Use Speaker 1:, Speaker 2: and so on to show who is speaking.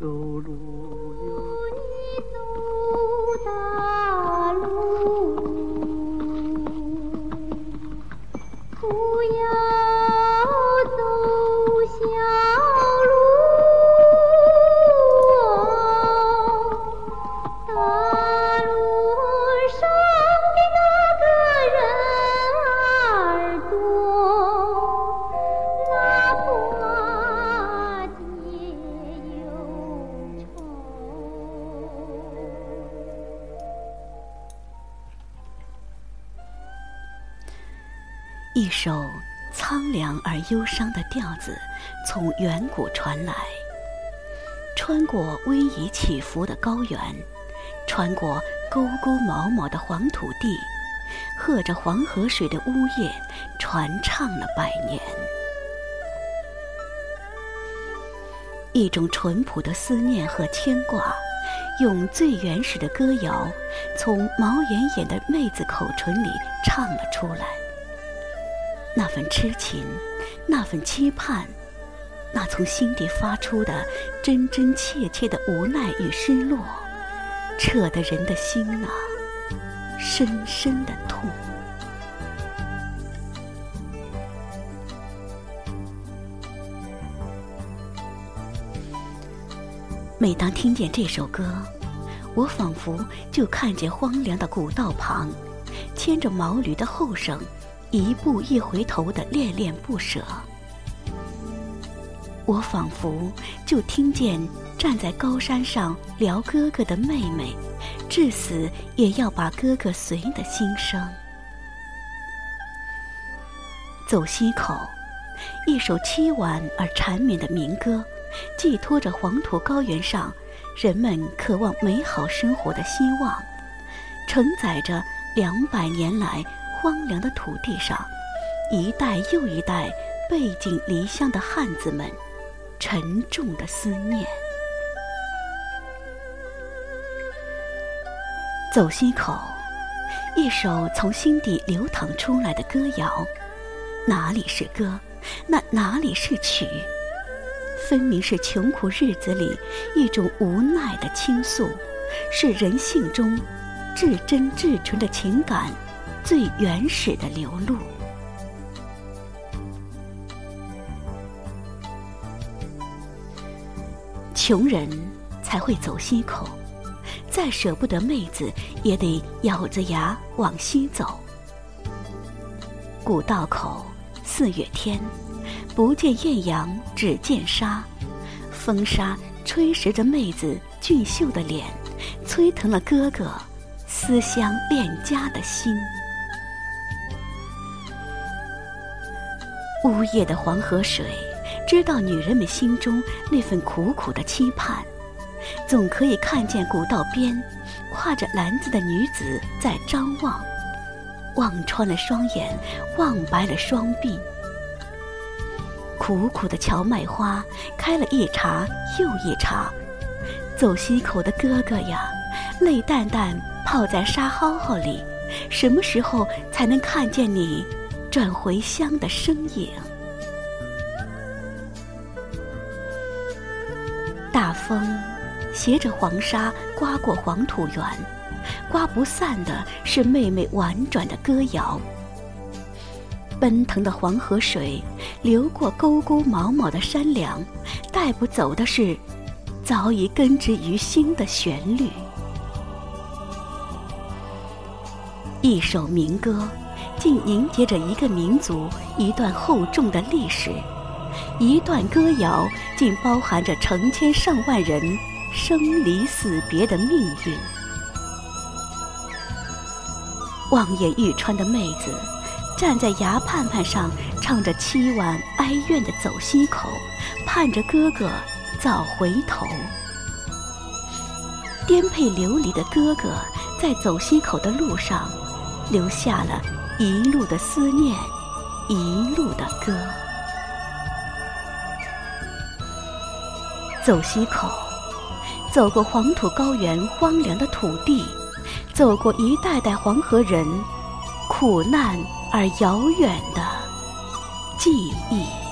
Speaker 1: 走路
Speaker 2: 你走大路，不要走小路。大路
Speaker 3: 一首苍凉而忧伤的调子从远古传来，穿过逶迤起伏的高原，穿过沟沟毛毛的黄土地，和着黄河水的呜咽，传唱了百年。一种淳朴的思念和牵挂，用最原始的歌谣，从毛眼眼的妹子口唇里唱了出来。那份痴情，那份期盼，那从心底发出的真真切切的无奈与失落，扯得人的心呐、深深的痛。每当听见这首歌，我仿佛就看见荒凉的古道旁，牵着毛驴的后生，一步一回头的恋恋不舍。我仿佛就听见站在高山上聊哥哥的妹妹，至死也要把哥哥随的心声。走西口，一首凄婉而缠绵的民歌，寄托着黄土高原上人们渴望美好生活的希望，承载着两百年来荒凉的土地上一代又一代背井离乡的汉子们沉重的思念。走西口，一首从心底流淌出来的歌谣，哪里是歌，那哪里是曲？分明是穷苦日子里一种无奈的倾诉，是人性中至真至纯的情感最原始的流露。穷人才会走西口，再舍不得妹子，也得咬着牙往西走。古道口，四月天。不见艳阳，只见沙。风沙吹蚀着妹子俊秀的脸，摧疼了哥哥思乡恋家的心。呜咽的黄河水，知道女人们心中那份苦苦的期盼。总可以看见古道边，挎着篮子的女子在张望，望穿了双眼，望白了双鬓。苦苦的荞麦花开了一茬又一茬，走西口的哥哥呀，泪淡淡泡在沙蒿蒿里，什么时候才能看见你转回乡的身影？大风携着黄沙刮过黄土原，刮不散的是妹妹婉转的歌谣。奔腾的黄河水流过沟沟毛毛的山梁，带不走的是早已根植于心的旋律。一首民歌，竟凝结着一个民族一段厚重的历史；一段歌谣，竟包含着成千上万人生离死别的命运。望眼欲穿的妹子。站在崖畔畔上，唱着凄婉哀怨的走西口，盼着哥哥早回头。颠沛流离的哥哥，在走西口的路上，留下了一路的思念，一路的歌。走西口，走过黄土高原荒凉的土地，走过一代代黄河人苦难。而遥远的记忆。